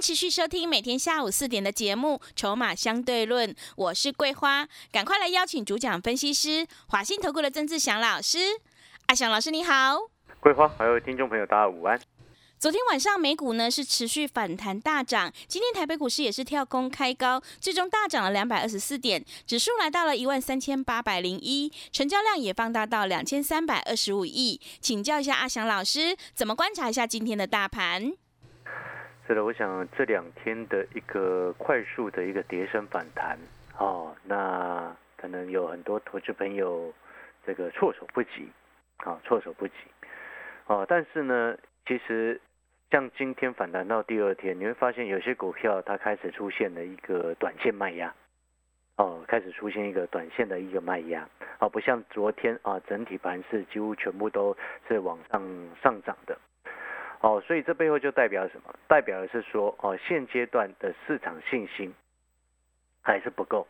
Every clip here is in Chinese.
持续收听每天下午四点的节目《筹码相对论》，我是桂花，赶快来邀请主讲分析师华信投顾的曾志祥老师。阿祥老师你好，桂花还有听众朋友大家午安。昨天晚上美股呢是持续反弹大涨，今天台北股市也是跳空开高，最终大涨了两百二十四点，指数来到了一万三千八百零一，成交量也放大到两千三百二十五亿。请教一下阿祥老师，怎么观察一下今天的大盘？是的，我想这两天的一个快速的一个跌升反弹，哦，那可能有很多投资朋友这个措手不及，啊，措手不及，哦，但是呢，其实像今天反弹到第二天，你会发现有些股票它开始出现了一个短线卖压，哦，开始出现一个短线的一个卖压，哦，不像昨天啊，整体盘是几乎全部都是往上上涨的。哦，所以这背后就代表什么？代表的是说，哦，现阶段的市场信心还是不够，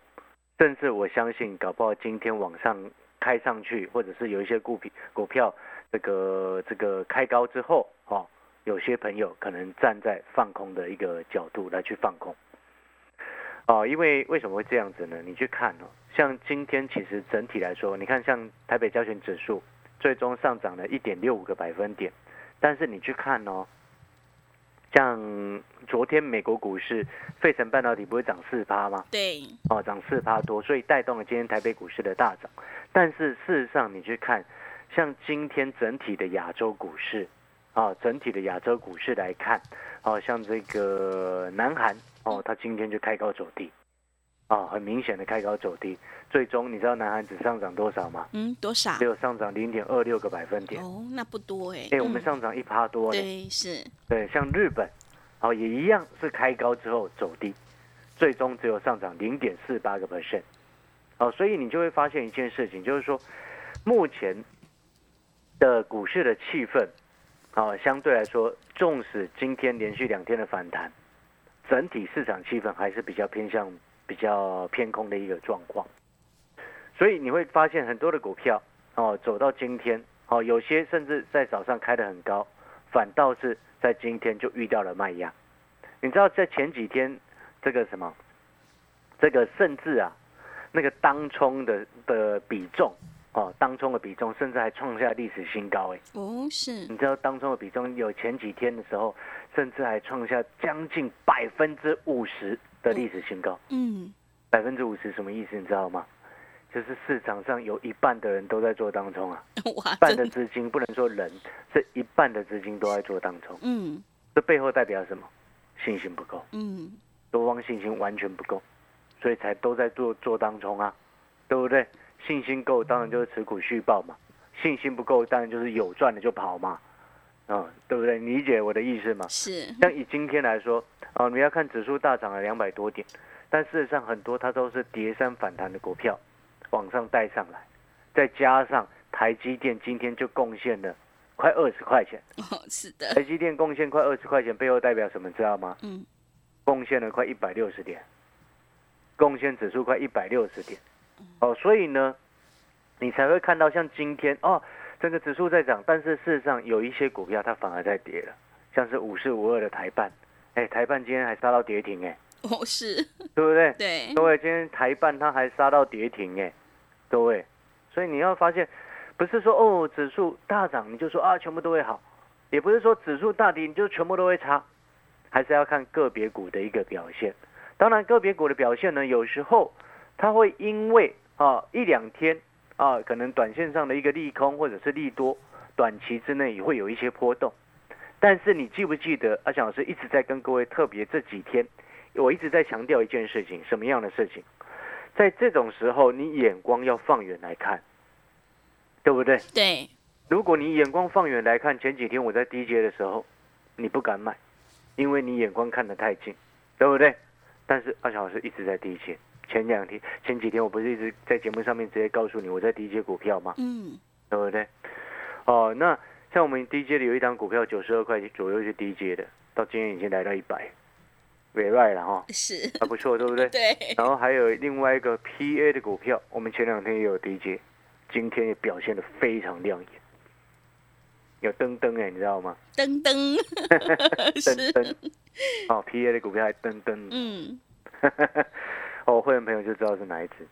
甚至我相信，搞不好今天往上开上去，或者是有一些股票股票这个这个开高之后，哦，有些朋友可能站在放空的一个角度来去放空。哦，因为为什么会这样子呢？你去看哦，像今天其实整体来说，你看像台北交权指数最终上涨了一点六五个百分点。但是你去看哦，像昨天美国股市，费城半导体不会涨四趴吗？对，哦，涨四趴多，所以带动了今天台北股市的大涨。但是事实上，你去看，像今天整体的亚洲股市，啊，整体的亚洲股市来看，哦，像这个南韩，哦，它今天就开高走低。啊，很明显的开高走低，最终你知道南韩只上涨多少吗？嗯，多少？只有上涨零点二六个百分点。哦，那不多哎。哎，我们上涨一趴多对，是。对，像日本，哦，也一样是开高之后走低，最终只有上涨零点四八个 percent。哦，所以你就会发现一件事情，就是说，目前的股市的气氛，哦，相对来说，纵使今天连续两天的反弹，整体市场气氛还是比较偏向。比较偏空的一个状况，所以你会发现很多的股票哦，走到今天哦，有些甚至在早上开的很高，反倒是在今天就遇到了卖压。你知道在前几天这个什么，这个甚至啊，那个当冲的的比重哦，当冲的比重甚至还创下历史新高哎。哦，是。你知道当冲的比重有前几天的时候，甚至还创下将近百分之五十。的历史新高，嗯，百分之五十什么意思？你知道吗？就是市场上有一半的人都在做当中啊，一半的资金不能说人，这一半的资金都在做当中，嗯，这背后代表什么？信心不够，嗯，多方信心完全不够，所以才都在做做当中啊，对不对？信心够，当然就是持股续报嘛；信心不够，当然就是有赚的就跑嘛。啊，对不对？你理解我的意思吗？是。像以今天来说，哦，你要看指数大涨了两百多点，但事实上很多它都是叠山反弹的股票，往上带上来，再加上台积电今天就贡献了快二十块钱。哦，是的。台积电贡献快二十块钱，背后代表什么？知道吗？嗯。贡献了快一百六十点，贡献指数快一百六十点。哦，所以呢，你才会看到像今天哦。这个指数在涨，但是事实上有一些股票它反而在跌了，像是五四五二的台办，哎，台办今天还杀到跌停，哎，哦是，对不对？对，各位今天台办它还杀到跌停，哎，各位，所以你要发现，不是说哦指数大涨你就说啊全部都会好，也不是说指数大跌你就全部都会差，还是要看个别股的一个表现。当然个别股的表现呢，有时候它会因为啊一两天。啊，可能短线上的一个利空或者是利多，短期之内也会有一些波动。但是你记不记得阿翔老师一直在跟各位特别这几天，我一直在强调一件事情，什么样的事情？在这种时候，你眼光要放远来看，对不对？对。如果你眼光放远来看，前几天我在低阶的时候，你不敢买，因为你眼光看得太近，对不对？但是阿强老师一直在低阶。前两天、前几天我不是一直在节目上面直接告诉你我在低阶股票吗？嗯，对不对？哦，那像我们低阶的有一档股票九十二块左右是低阶的，到今天已经来到一百，委外了哈，是，还不错，对不对？对，然后还有另外一个 PA 的股票，我们前两天也有低阶，今天也表现的非常亮眼，有噔噔哎，你知道吗？噔噔，登 是，登，哦，PA 的股票还噔噔，嗯，哦，会员朋友就知道是哪一只。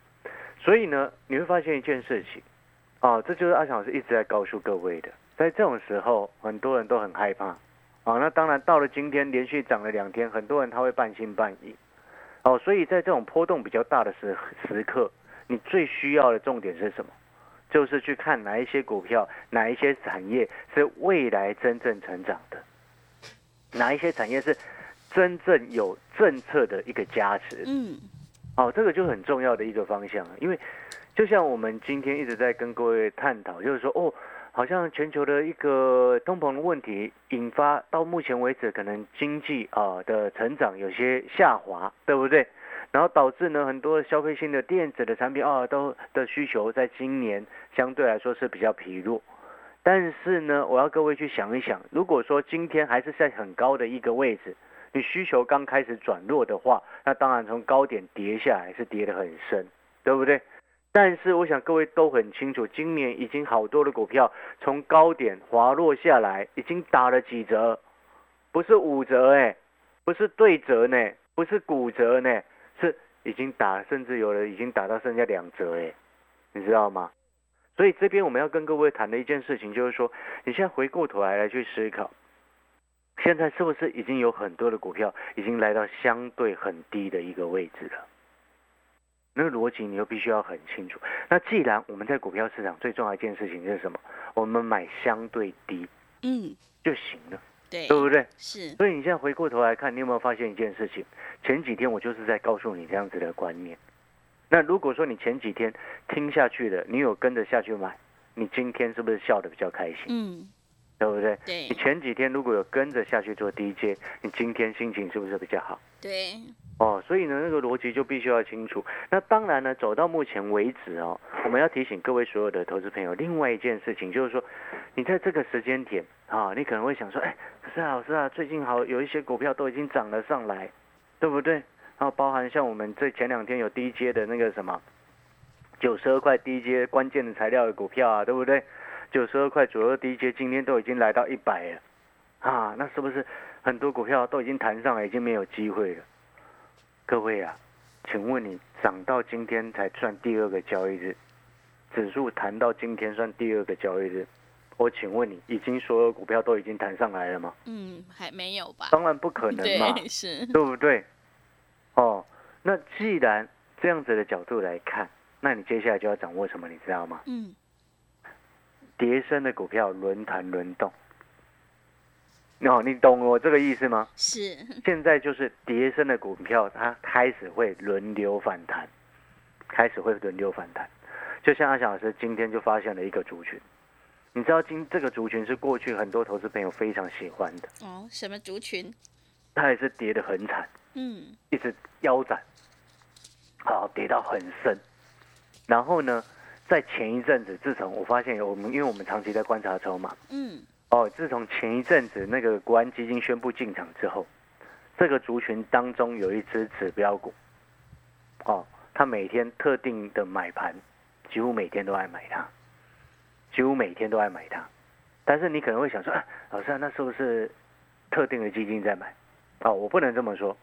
所以呢，你会发现一件事情，啊，这就是阿强老师一直在告诉各位的，在这种时候，很多人都很害怕，啊，那当然到了今天连续涨了两天，很多人他会半信半疑，哦，所以在这种波动比较大的时时刻，你最需要的重点是什么？就是去看哪一些股票，哪一些产业是未来真正成长的，哪一些产业是真正有政策的一个加持。嗯，哦，这个就很重要的一个方向，因为就像我们今天一直在跟各位探讨，就是说，哦，好像全球的一个通膨的问题引发到目前为止，可能经济啊的成长有些下滑，对不对？然后导致呢，很多消费性的电子的产品啊，都的需求在今年相对来说是比较疲弱。但是呢，我要各位去想一想，如果说今天还是在很高的一个位置，需求刚开始转弱的话，那当然从高点跌下来是跌得很深，对不对？但是我想各位都很清楚，今年已经好多的股票从高点滑落下来，已经打了几折，不是五折哎，不是对折呢，不是骨折呢。是已经打，甚至有的已经打到剩下两折哎，你知道吗？所以这边我们要跟各位谈的一件事情，就是说，你现在回过头来来去思考，现在是不是已经有很多的股票已经来到相对很低的一个位置了？那个逻辑你又必须要很清楚。那既然我们在股票市场最重要一件事情是什么？我们买相对低，嗯，就行了，对，对不对？是，所以你现在回过头来看，你有没有发现一件事情？前几天我就是在告诉你这样子的观念。那如果说你前几天听下去的，你有跟着下去买，你今天是不是笑得比较开心？嗯，对不对？对你，前几天如果有跟着下去做 DJ，你今天心情是不是比较好？对，哦，所以呢，那个逻辑就必须要清楚。那当然呢，走到目前为止哦，我们要提醒各位所有的投资朋友，另外一件事情就是说，你在这个时间点啊，你可能会想说，哎，可是啊，老师啊，最近好有一些股票都已经涨了上来，对不对？然后包含像我们这前两天有低阶的那个什么，九十二块低阶关键的材料的股票啊，对不对？九十二块左右低阶，今天都已经来到一百了，啊，那是不是很多股票都已经弹上来，已经没有机会了？各位啊，请问你涨到今天才算第二个交易日，指数弹到今天算第二个交易日，我请问你，已经所有股票都已经弹上来了吗？嗯，还没有吧？当然不可能嘛，对，是，对不对？哦，那既然这样子的角度来看，那你接下来就要掌握什么，你知道吗？嗯，跌升的股票轮盘轮动。哦，你懂我这个意思吗？是，现在就是跌升的股票，它开始会轮流反弹，开始会轮流反弹。就像阿翔老师今天就发现了一个族群，你知道今这个族群是过去很多投资朋友非常喜欢的，哦，什么族群？它也是跌得很惨，嗯，一直腰斩，好跌到很深。然后呢，在前一阵子，自从我发现有我们，因为我们长期在观察筹码，嗯，哦，自从前一阵子那个国安基金宣布进场之后，这个族群当中有一只指标股，哦，它每天特定的买盘，几乎每天都爱买它，几乎每天都爱买它。但是你可能会想说，啊，老师、啊，那是不是特定的基金在买？哦，我不能这么说。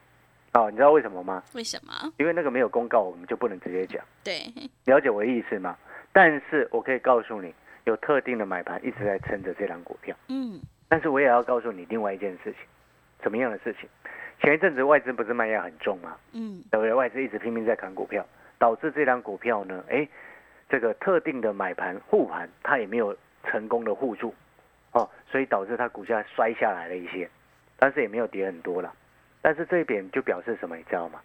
哦，你知道为什么吗？为什么？因为那个没有公告，我们就不能直接讲。对，了解我的意思吗？但是我可以告诉你，有特定的买盘一直在撑着这张股票。嗯，但是我也要告诉你另外一件事情，什么样的事情？前一阵子外资不是卖压很重吗？嗯，对不对？外资一直拼命在砍股票，导致这张股票呢，哎，这个特定的买盘护盘，它也没有成功的护住，哦，所以导致它股价摔下来了一些，但是也没有跌很多了。但是这一点就表示什么，你知道吗？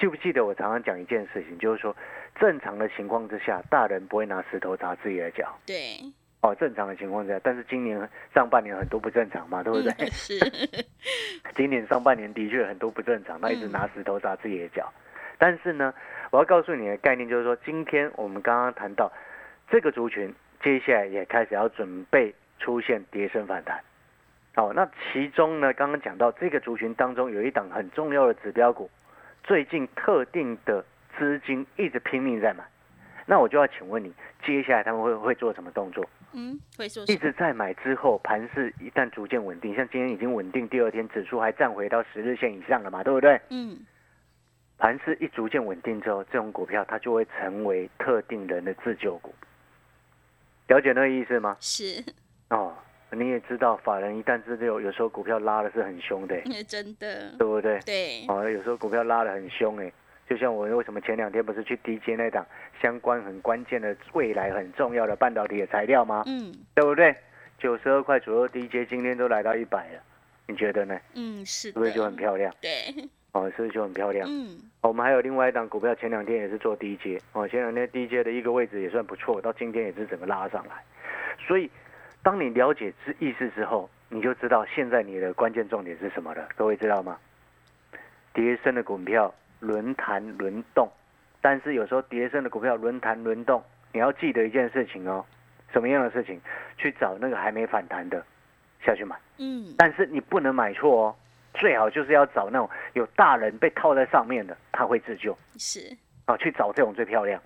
记不记得我常常讲一件事情，就是说正常的情况之下，大人不会拿石头砸自己的脚。对，哦，正常的情况下，但是今年上半年很多不正常嘛，对不对？嗯是，今年上半年的确很多不正常，他一直嗯拿石头砸自己的脚。但是呢，我要告诉你的概念就是说，今天我们刚刚谈到这个族群，接下来也开始要准备出现跌升反弹。哦、那其中呢，刚刚讲到这个族群当中有一档很重要的指标股，最近特定的资金一直拼命在买。那我就要请问你，接下来他们会会做什么动作？嗯，会做？一直在买之后，盘势一旦逐渐稳定，像今天已经稳定，第二天指数还站回到十日线以上了嘛，对不对？嗯，盘势一逐渐稳定之后，这种股票它就会成为特定人的自救股。了解那个意思吗？是，哦，你也知道，法人一旦自救，有时候股票拉的是很凶的，真的，对不对？对，哦，有时候股票拉的很凶哎，就像我为什么前两天不是去 DJ 那档相关很关键的未来很重要的半导体的材料吗？嗯对不对？九十二块左右 DJ 今天都来到一百了，你觉得呢？嗯，是是不是就很，漂亮？对，哦，是不是就很漂亮？嗯哦我们还有另外一档股票，前两天也是做低阶，哦，前两天低阶的一个位置也算不错，到今天也是整个拉上来。所以，当你了解之意思之后，你就知道现在你的关键重点是什么了。各位知道吗？跌升的股票轮弹轮动，但是有时候跌升的股票轮弹轮动，你要记得一件事情哦，什么样的事情？去找那个还没反弹的下去买。嗯，但是你不能买错哦，最好就是要找那种有大人被套在上面的，他会自救是，啊，去找这种最漂亮，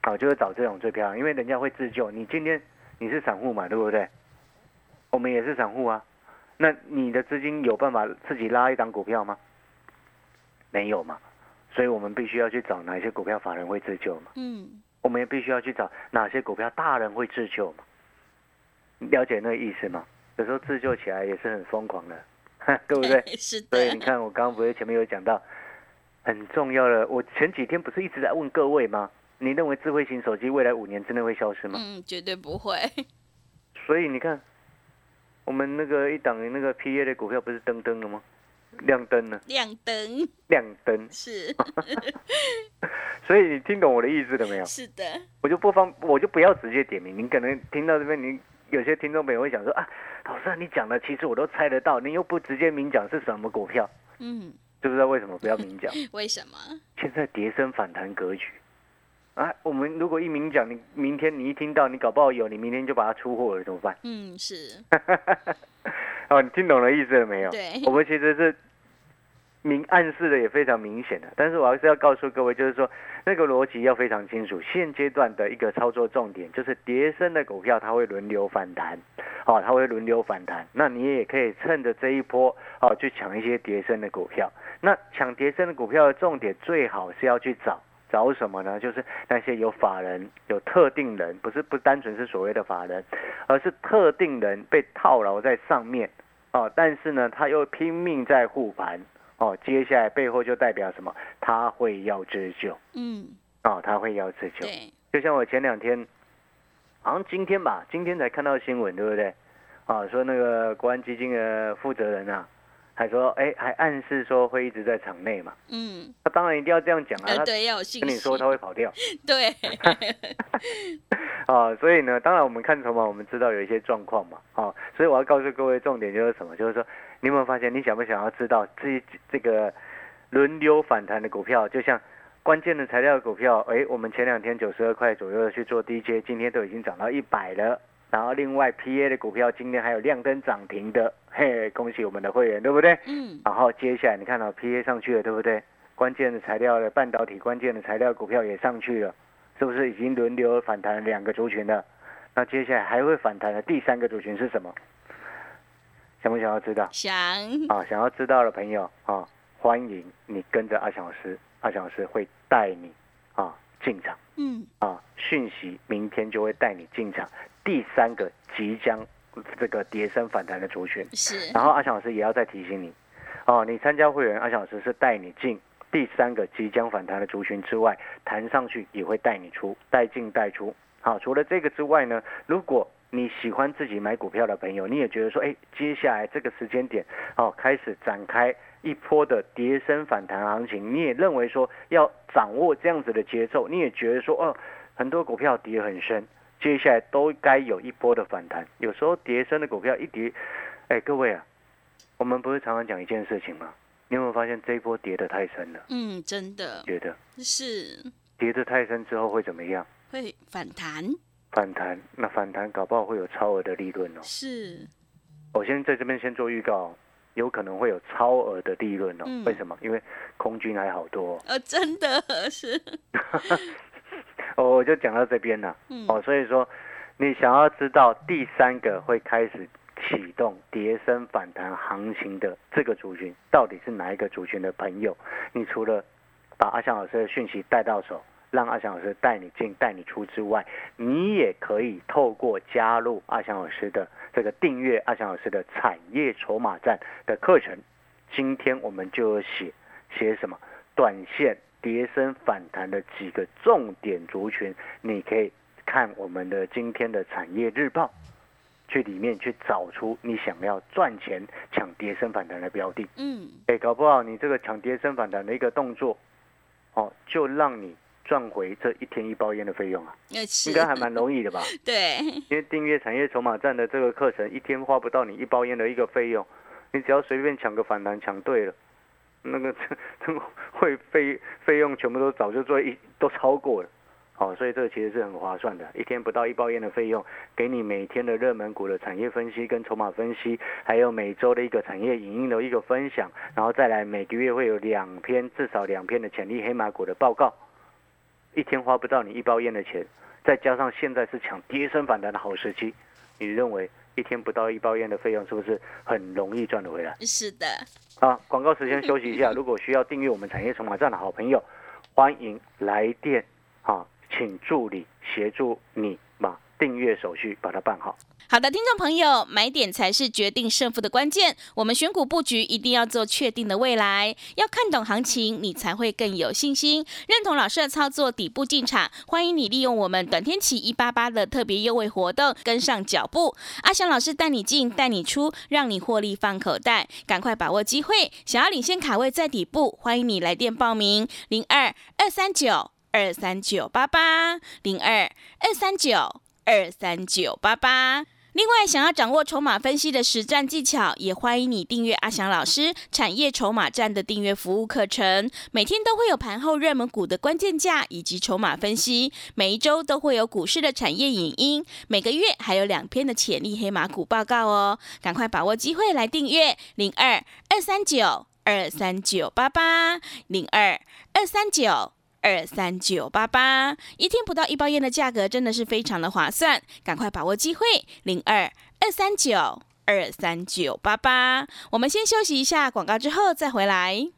啊，就是找这种最漂亮，因为人家会自救。你今天你是散户嘛，对不对？我们也是散户啊，那你的资金有办法自己拉一档股票吗？没有嘛，所以我们必须要去找哪些股票法人会自救嘛，嗯我们也必须要去找哪些股票大人会自救嘛。了解那个意思吗？有时候自救起来也是很疯狂的，对不对？是所以你，看，我刚刚不是前面有讲到很重要的，我前几天不是一直在问各位吗？你认为智慧型手机未来五年之内会消失吗？嗯，绝对不会，所以你看，我们那个一档那个 PA 的股票不是登登了吗？亮灯了，亮灯，亮灯。是 所以你听懂我的意思了没有？是的，我就不方，我就不要直接点名。你可能听到这边，你有些听众朋友会想说啊，老师啊你讲的其实我都猜得到，你又不直接明讲是什么股票，嗯，知不知道为什么不要明讲？为什么？现在跌升反弹格局啊，我们如果一明讲，你明天你一听到，你搞不好有，你明天就把它出货了，怎么办？嗯，是 哦，你听懂了意思了没有？对我们其实是明暗示的也非常明显的，但是我还是要告诉各位，就是说那个逻辑要非常清楚。现阶段的一个操作重点就是叠升的股票它会轮流反弹，哦，它会轮流反弹。那你也可以趁着这一波哦去抢一些叠升的股票。那抢叠升的股票的重点最好是要去找。找什么呢？就是那些有法人、有特定人，不是不单纯是所谓的法人，而是特定人被套牢在上面哦，但是呢，他又拼命在护盘哦，接下来背后就代表什么？他会要自救嗯，哦，他会要自救。对，就像我前两天，好像今天吧，今天才看到新闻，对不对？啊，说那个国安基金的负责人啊，还说，哎，还暗示说会一直在场内嘛。嗯，他当然一定要这样讲啊，对，要有信息跟你说，他会跑掉。对，啊，所以呢，当然我们看筹码，我们知道有一些状况嘛，啊，所以我要告诉各位，重点就是什么？就是说，你有没有发现，你想不想要知道这这个轮流反弹的股票，就像关键的材料股票，哎，我们前两天九十二块左右的去做 DJ，今天都已经涨到一百了。然后另外 PA 的股票今天还有亮灯涨停的，嘿，恭喜我们的会员，对不对？嗯，然后接下来你看到 PA 上去了，对不对？关键的材料的半导体关键的材料股票也上去了，是不是已经轮流反弹两个族群了？那接下来还会反弹的第三个族群是什么？想不想要知道？想，啊，想要知道的朋友啊，欢迎你跟着阿翔老师，阿翔老师会带你啊进场嗯，啊，讯息明天就会带你进场第三个即将这个跌升反弹的族群。是，然后阿翔老师也要再提醒你，哦，你参加会员，阿翔老师是带你进第三个即将反弹的族群之外，弹上去也会带你出，带进带出。好，除了这个之外呢，如果你喜欢自己买股票的朋友，你也觉得说，哎，接下来这个时间点，哦，开始展开一波的跌升反弹行情，你也认为说要掌握这样子的节奏，你也觉得说，哦，很多股票跌很深，接下来都该有一波的反弹。有时候跌升的股票一跌，哎，各位啊，我们不是常常讲一件事情吗？你有没有发现这一波跌得太深了？嗯，真的觉得是跌得太深之后会怎么样？会反弹，反弹，那反弹搞不好会有超额的利润哦。是我先在这边先做预告，有可能会有超额的利润哦。嗯为什么？因为空军还好多、哦。呃，真的是，哦，我就讲到这边了。嗯哦，所以说你想要知道第三个会开始启动跌升反弹行情的这个族群，到底是哪一个族群的朋友？你除了把阿翔老师的讯息带到手，让阿翔老师带你进带你出之外，你也可以透过加入阿翔老师的这个订阅阿翔老师的产业筹码站的课程。今天我们就写写什么短线跌升反弹的几个重点族群，你可以看我们的今天的产业日报，去里面去找出你想要赚钱抢跌升反弹的标的。嗯，哎，搞不好你这个抢跌升反弹的一个动作，哦，就让你赚回这一天一包烟的费用啊，应该还蛮容易的吧？对，因为订阅产业筹码站的这个课程，一天花不到你一包烟的一个费用，你只要随便抢个反弹，抢对了，那个 这这个会费费用全部都早就做一都超过了。哦，所以这个其实是很划算的，一天不到一包烟的费用，给你每天的热门股的产业分析跟筹码分析，还有每周的一个产业影音的一个分享，然后再来每个月会有两篇至少两篇的潜力黑马股的报告，一天花不到你一包烟的钱，再加上现在是抢跌升反弹的好时期，你认为一天不到一包烟的费用是不是很容易赚得回来？是的，啊，广告时间休息一下。如果需要订阅我们产业筹码站的好朋友，欢迎来电啊，请助理协助你把订阅手续把它办好。好的，听众朋友，买点才是决定胜负的关键。我们选股布局一定要做确定的未来，要看懂行情，你才会更有信心。认同老师的操作，底部进场，欢迎你利用我们短天期一八八的特别优惠活动，跟上脚步。阿翔老师带你进，带你出，让你获利放口袋，赶快把握机会。想要领先卡位在底部，欢迎你来电报名：零二二三九二三九八八零二二三九二三九八八。另外，想要掌握筹码分析的实战技巧，也欢迎你订阅阿翔老师产业筹码站的订阅服务课程。每天都会有盘后热门股的关键价以及筹码分析，每一周都会有股市的产业影音，每个月还有两篇的潜力黑马股报告哦。赶快把握机会来订阅零二二三九二三九八八零二二三九。二三九八八，一天不到一包烟的价格真的是非常的划算，赶快把握机会，零二二三九二三九八八。我们先休息一下广告，之后再回来。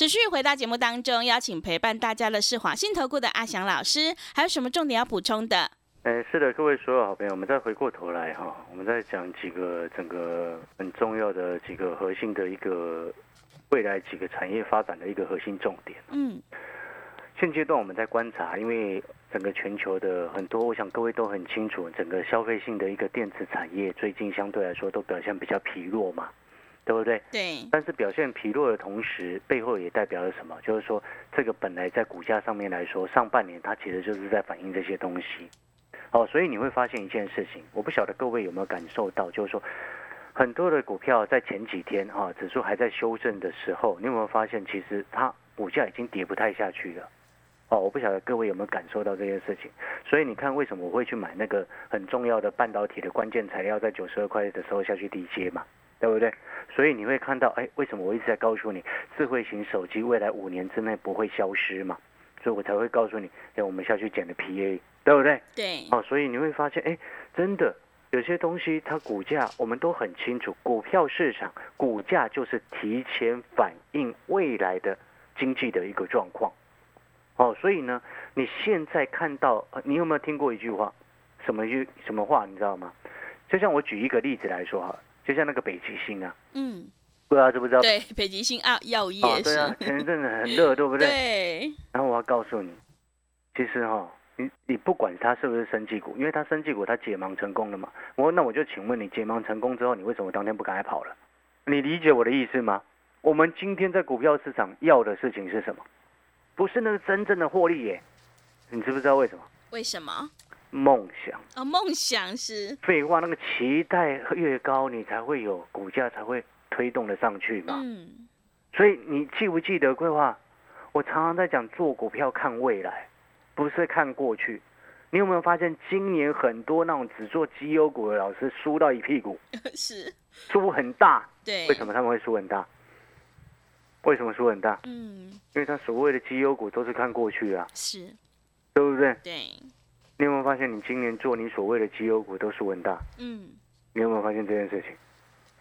持续回到节目当中，邀请陪伴大家的是华信投顾的阿翔老师，还有什么重点要补充的？哎，是的，各位所有好朋友，我们再回过头来哈，我们再讲几个整个很重要的几个核心的一个未来几个产业发展的一个核心重点。嗯，现阶段我们在观察，因为整个全球的很多，我想各位都很清楚，整个消费性的一个电子产业最近相对来说都表现比较疲弱嘛，对不对？对，但是表现疲弱的同时，背后也代表了什么？就是说，这个本来在股价上面来说，上半年它其实就是在反映这些东西。哦，所以你会发现一件事情，我不晓得各位有没有感受到，就是说，很多的股票在前几天哈、指数还在修正的时候，你有没有发现，其实它股价已经跌不太下去了？哦，我不晓得各位有没有感受到这件事情。所以你看，为什么我会去买那个很重要的半导体的关键材料，在九十二块的时候下去低接嘛？对不对？所以你会看到，哎，为什么我一直在告诉你，智慧型手机未来五年之内不会消失嘛？所以我才会告诉你，哎，我们下去捡的 PA，对不对？对，哦，所以你会发现，哎，真的有些东西它股价我们都很清楚，股票市场股价就是提前反映未来的经济的一个状况。哦，所以呢，你现在看到，呃你有没有听过一句话？什么句什么话，你知道吗？就像我举一个例子来说哈，就像那个北极星啊，嗯，不知道知不知道？对，北极星啊，药业啊，是，对啊，前一阵子很热，对不对？对，然后我要告诉你，其实哈、你你不管它是不是生技股，因为它生技股它解盲成功了嘛。我那我就请问你，解盲成功之后，你为什么当天不赶快跑了？你理解我的意思吗？我们今天在股票市场要的事情是什么？不是那个真正的获利耶。你知不知道为什么？为什么？梦想。啊，梦想是，废话，那个期待越高，你才会有股价才会推动的上去嘛。嗯，所以你记不记得规划？我常常在讲做股票看未来，不是看过去。你有没有发现今年很多那种只做绩优股的老师输到一屁股，是，输很大？对，为什么他们会输很大？为什么输很大？嗯，因为他所谓的绩优股都是看过去啊，是，对不对？对，你有没有发现你今年做你所谓的绩优股都是稳大？嗯，你有没有发现这件事情？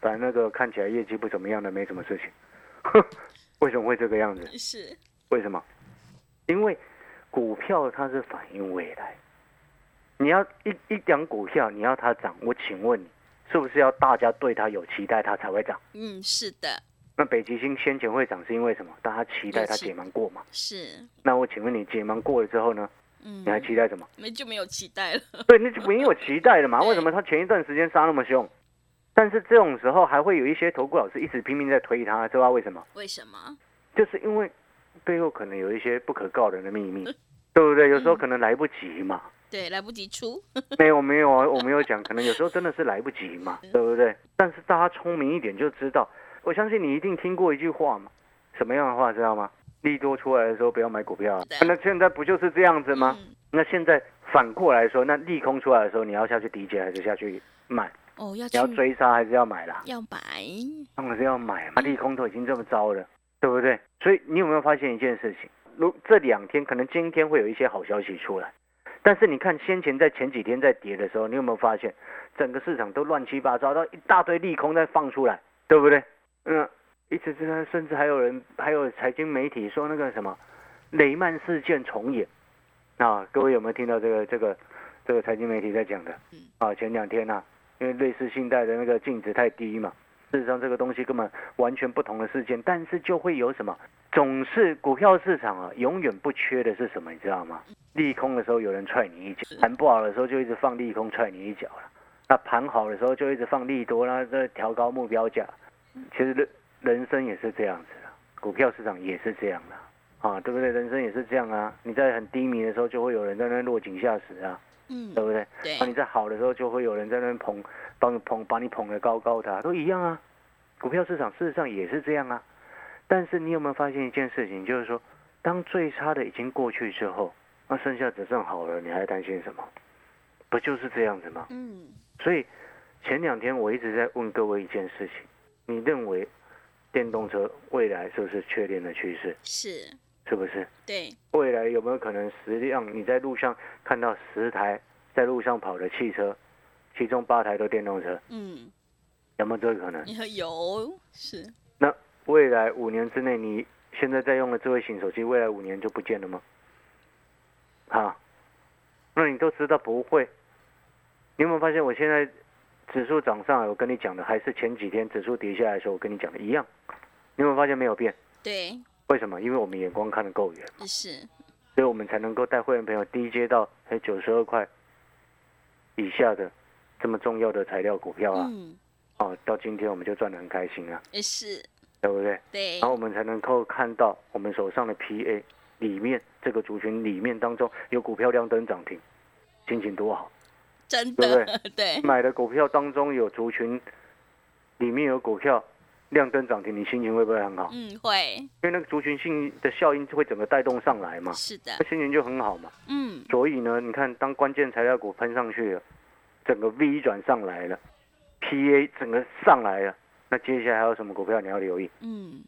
反正那个看起来业绩不怎么样的没什么事情，为什么会这个样子？是，为什么？因为股票它是反映未来。你要一一档股票，你要它涨，我请问你，是不是要大家对它有期待，它才会涨？嗯，是的，那北极星先前会涨是因为什么？大家期待它解盲过嘛？是，那我请问你，解盲过了之后呢？嗯你，还期待什么？没就没有期待了，对，那就没有期待了嘛？为什么他前一段时间杀那么凶？但是这种时候还会有一些投顾老师一直拼命在推他，知道为什么？为什么？就是因为背后可能有一些不可告人的秘密，对不对？有时候可能来不及嘛。对，来不及出，没有没有啊，我没有讲，可能有时候真的是来不及嘛，对不对？但是大家聪明一点就知道，我相信你一定听过一句话嘛，什么样的话知道吗？利多出来的时候不要买股票啊对，那现在不就是这样子吗？嗯那现在反过来说，那利空出来的时候，你要下去低接还是下去买？哦，要你要追杀还是要买啦？要买，当然是要买嘛，利空都已经这么糟了，对不对？所以你有没有发现一件事情？如这两天可能今天会有一些好消息出来，但是你看先前在前几天在跌的时候，你有没有发现整个市场都乱七八糟，到一大堆利空在放出来，对不对？嗯，一直是甚至还有人还有财经媒体说那个什么雷曼事件重演啊，各位有没有听到这个这个这个财经媒体在讲的嗯？啊，前两天呐、因为瑞士信贷的那个净值太低嘛，事实上这个东西根本完全不同的事件，但是就会有什么？总是股票市场啊，永远不缺的是什么？你知道吗？利空的时候有人踹你一脚，盘不好的时候就一直放利空踹你一脚了。那盘好的时候就一直放利多，然后再调高目标价。其实人人生也是这样子的，股票市场也是这样的啊，对不对？人生也是这样啊。你在很低迷的时候，就会有人在那落井下石啊，嗯对，不对？对啊，，你在好的时候，就会有人在那边捧，帮你捧，把你捧得高高的、啊，都一样啊。股票市场事实上也是这样啊。但是你有没有发现一件事情，就是说，当最差的已经过去之后，那剩下只剩好了，你还担心什么？不就是这样子吗？嗯，所以前两天我一直在问各位一件事情：你认为电动车未来是不是确定的趋势？是，是不是？对，未来有没有可能十辆你在路上看到十台在路上跑的汽车，其中八台都电动车，嗯，有没有这个可能？你说有是，那未来五年之内，你现在在用的智慧型手机，未来五年就不见了吗？啊，那你都知道不会。你有没有发现，我现在指数涨上来，我跟你讲的还是前几天指数跌下来的时候我跟你讲的一样。你有没有发现没有变？对，为什么？因为我们眼光看得够远。是，所以我们才能够带会员朋友低阶到哎九十二块以下的这么重要的材料股票啊，嗯，哦，到今天我们就赚得很开心啊，也是，对不对？对然，后我们才能够看到我们手上的 PA 里面这个族群里面当中有股票亮灯涨停，心情多好！真对不的，对，买的股票当中有族群里面有股票亮灯涨停，你心情会不会很好？嗯，会，因为那个族群性的效应会整个带动上来嘛，是的那，心情就很好嘛。嗯，所以呢，你看，当关键材料股喷上去了，整个 V 转上来了，PA 整个上来了，那接下来还有什么股票你要留意？嗯，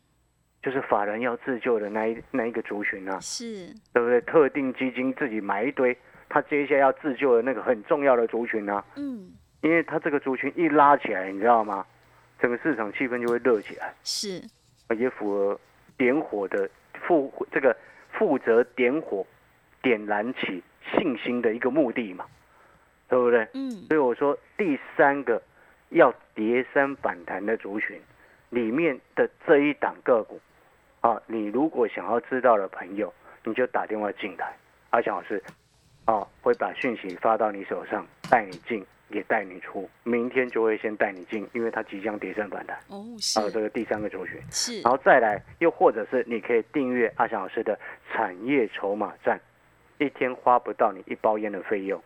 就是法人要自救的那一那一个族群啊，是，对不对？特定基金自己买一堆，他接下来要自救的那个很重要的族群啊，嗯，因为他这个族群一拉起来，你知道吗？整个市场气氛就会热起来，是，也符合点火的负这个负责点火、点燃起信心的一个目的嘛。对不对？嗯，所以我说第三个要叠升反弹的族群里面的这一档个股啊，你如果想要知道的朋友，你就打电话进来，阿强老师啊会把讯息发到你手上，带你进也带你出，明天就会先带你进，因为它即将跌升反弹哦，啊，是这个第三个族群。是然，后再来，又或者是你可以订阅阿翔老师的产业筹码站，一天花不到你一包烟的费用。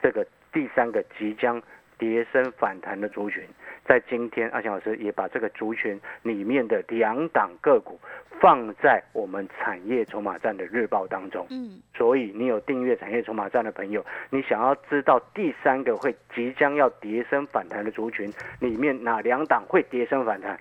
这个第三个即将跌升反弹的族群，在今天阿翔老师也把这个族群里面的两档个股放在我们产业筹码站的日报当中。嗯，所以你有订阅产业筹码站的朋友，你想要知道第三个会即将要跌升反弹的族群里面哪两档会跌升反弹？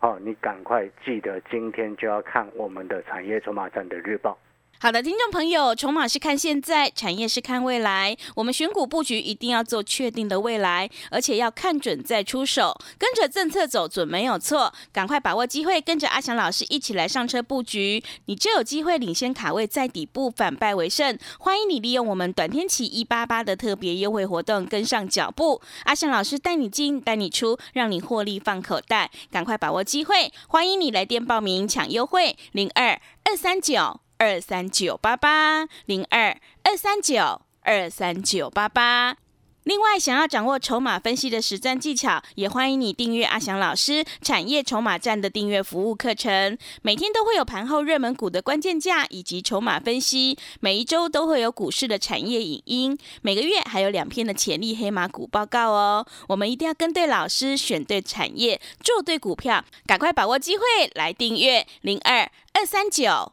哦，你赶快记得今天就要看我们的产业筹码站的日报。好的，听众朋友，筹码是看现在，产业是看未来。我们选股布局一定要做确定的未来，而且要看准再出手，跟着政策走准没有错。赶快把握机会，跟着阿翔老师一起来上车布局，你就有机会领先卡位在底部，反败为胜。欢迎你利用我们短天期一八八的特别优惠活动跟上脚步。阿翔老师带你进，带你出，让你获利放口袋。赶快把握机会，欢迎你来电报名抢优惠零二二三九。二三九八八零二二三九二三九八八。另外，想要掌握筹码分析的实战技巧，也欢迎你订阅阿翔老师产业筹码站的订阅服务课程。每天都会有盘后热门股的关键价以及筹码分析，每一周都会有股市的产业影音，每个月还有两篇的潜力黑马股报告哦。我们一定要跟对老师，选对产业，做对股票，赶快把握机会来订阅零二二三九。